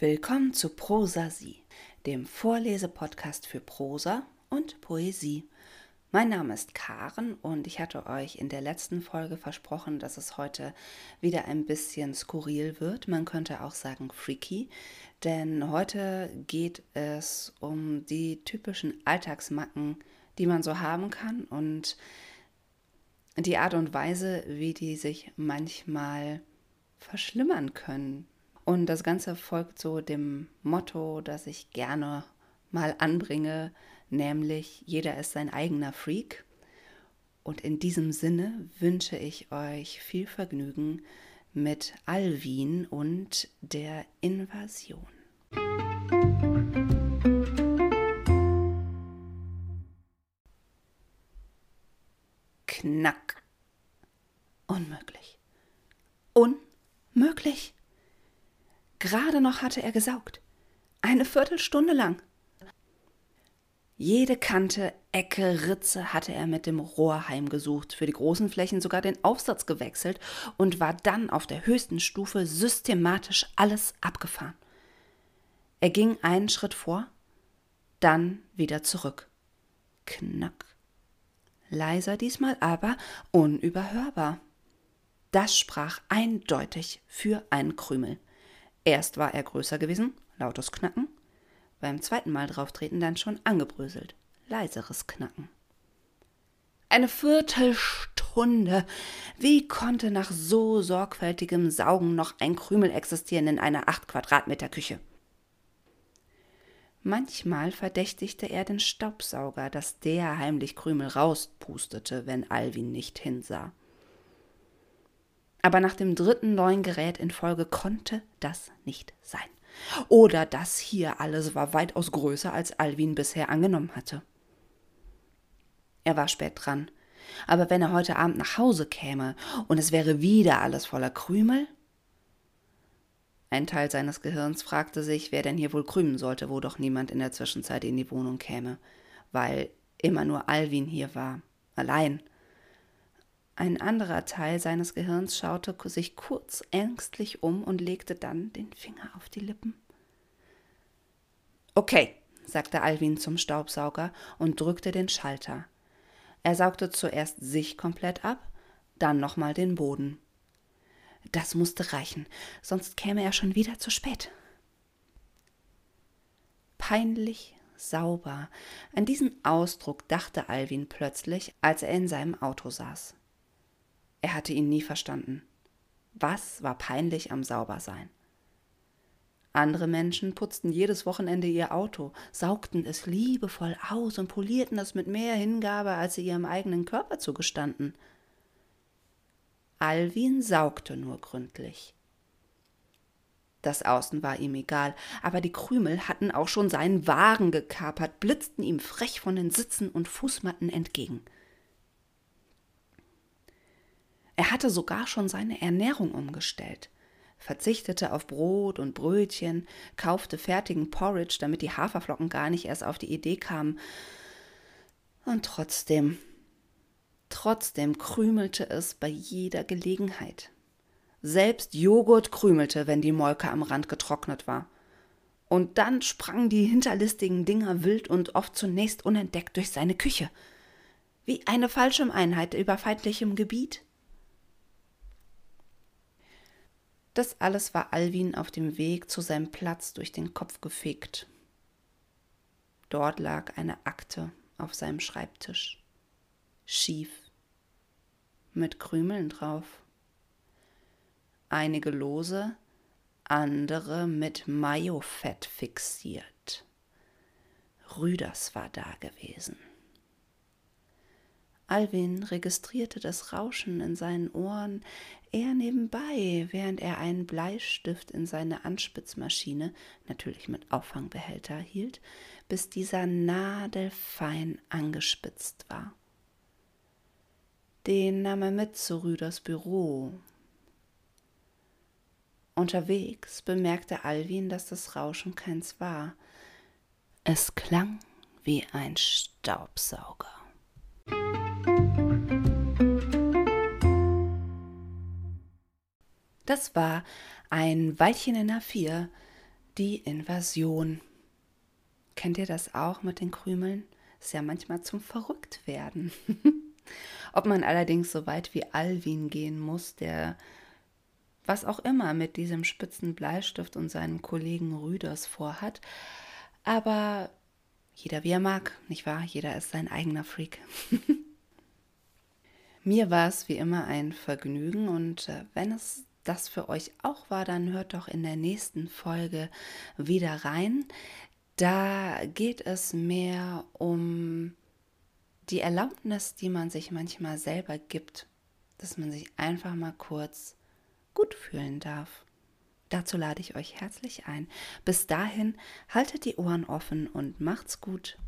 Willkommen zu Prosa Sie, dem Vorlesepodcast für Prosa und Poesie. Mein Name ist Karen und ich hatte euch in der letzten Folge versprochen, dass es heute wieder ein bisschen skurril wird. Man könnte auch sagen freaky, denn heute geht es um die typischen Alltagsmacken, die man so haben kann und die Art und Weise, wie die sich manchmal verschlimmern können. Und das Ganze folgt so dem Motto, das ich gerne mal anbringe, nämlich jeder ist sein eigener Freak. Und in diesem Sinne wünsche ich euch viel Vergnügen mit Alvin und der Invasion. Knack. Unmöglich. Unmöglich. Gerade noch hatte er gesaugt. Eine Viertelstunde lang. Jede Kante, Ecke, Ritze hatte er mit dem Rohr heimgesucht, für die großen Flächen sogar den Aufsatz gewechselt und war dann auf der höchsten Stufe systematisch alles abgefahren. Er ging einen Schritt vor, dann wieder zurück. Knack. Leiser diesmal, aber unüberhörbar. Das sprach eindeutig für einen Krümel. Erst war er größer gewesen, lautes Knacken, beim zweiten Mal drauftreten dann schon angebröselt. Leiseres Knacken. Eine Viertelstunde. Wie konnte nach so sorgfältigem Saugen noch ein Krümel existieren in einer acht Quadratmeter Küche? Manchmal verdächtigte er den Staubsauger, dass der heimlich Krümel rauspustete, wenn Alwin nicht hinsah. Aber nach dem dritten neuen Gerät in Folge konnte das nicht sein. Oder das hier alles war weitaus größer, als Alwin bisher angenommen hatte. Er war spät dran. Aber wenn er heute Abend nach Hause käme und es wäre wieder alles voller Krümel? Ein Teil seines Gehirns fragte sich, wer denn hier wohl krümen sollte, wo doch niemand in der Zwischenzeit in die Wohnung käme, weil immer nur Alwin hier war, allein. Ein anderer Teil seines Gehirns schaute sich kurz ängstlich um und legte dann den Finger auf die Lippen. Okay, sagte Alwin zum Staubsauger und drückte den Schalter. Er saugte zuerst sich komplett ab, dann nochmal den Boden. Das musste reichen, sonst käme er schon wieder zu spät. Peinlich sauber. An diesen Ausdruck dachte Alwin plötzlich, als er in seinem Auto saß. Hatte ihn nie verstanden. Was war peinlich am Saubersein? Andere Menschen putzten jedes Wochenende ihr Auto, saugten es liebevoll aus und polierten es mit mehr Hingabe, als sie ihrem eigenen Körper zugestanden. Alwin saugte nur gründlich. Das Außen war ihm egal, aber die Krümel hatten auch schon seinen Wagen gekapert, blitzten ihm frech von den Sitzen und Fußmatten entgegen. Er hatte sogar schon seine Ernährung umgestellt, verzichtete auf Brot und Brötchen, kaufte fertigen Porridge, damit die Haferflocken gar nicht erst auf die Idee kamen. Und trotzdem, trotzdem krümelte es bei jeder Gelegenheit. Selbst Joghurt krümelte, wenn die Molke am Rand getrocknet war. Und dann sprangen die hinterlistigen Dinger wild und oft zunächst unentdeckt durch seine Küche. Wie eine Fallschirmeinheit über feindlichem Gebiet. Das alles war Alwin auf dem Weg zu seinem Platz durch den Kopf gefegt. Dort lag eine Akte auf seinem Schreibtisch. Schief. Mit Krümeln drauf. Einige lose, andere mit Majofett fixiert. Rüders war da gewesen. Alwin registrierte das Rauschen in seinen Ohren eher nebenbei, während er einen Bleistift in seine Anspitzmaschine, natürlich mit Auffangbehälter, hielt, bis dieser nadelfein angespitzt war. Den nahm er mit zu Rüders Büro. Unterwegs bemerkte Alwin, dass das Rauschen keins war. Es klang wie ein Staubsauger. Das war ein Weilchen in A4, die Invasion. Kennt ihr das auch mit den Krümeln? Ist ja manchmal zum Verrücktwerden. Ob man allerdings so weit wie Alwin gehen muss, der was auch immer mit diesem spitzen Bleistift und seinem Kollegen Rüders vorhat. Aber jeder wie er mag, nicht wahr? Jeder ist sein eigener Freak. Mir war es wie immer ein Vergnügen und äh, wenn es das für euch auch war, dann hört doch in der nächsten Folge wieder rein. Da geht es mehr um die Erlaubnis, die man sich manchmal selber gibt, dass man sich einfach mal kurz gut fühlen darf. Dazu lade ich euch herzlich ein. Bis dahin, haltet die Ohren offen und macht's gut.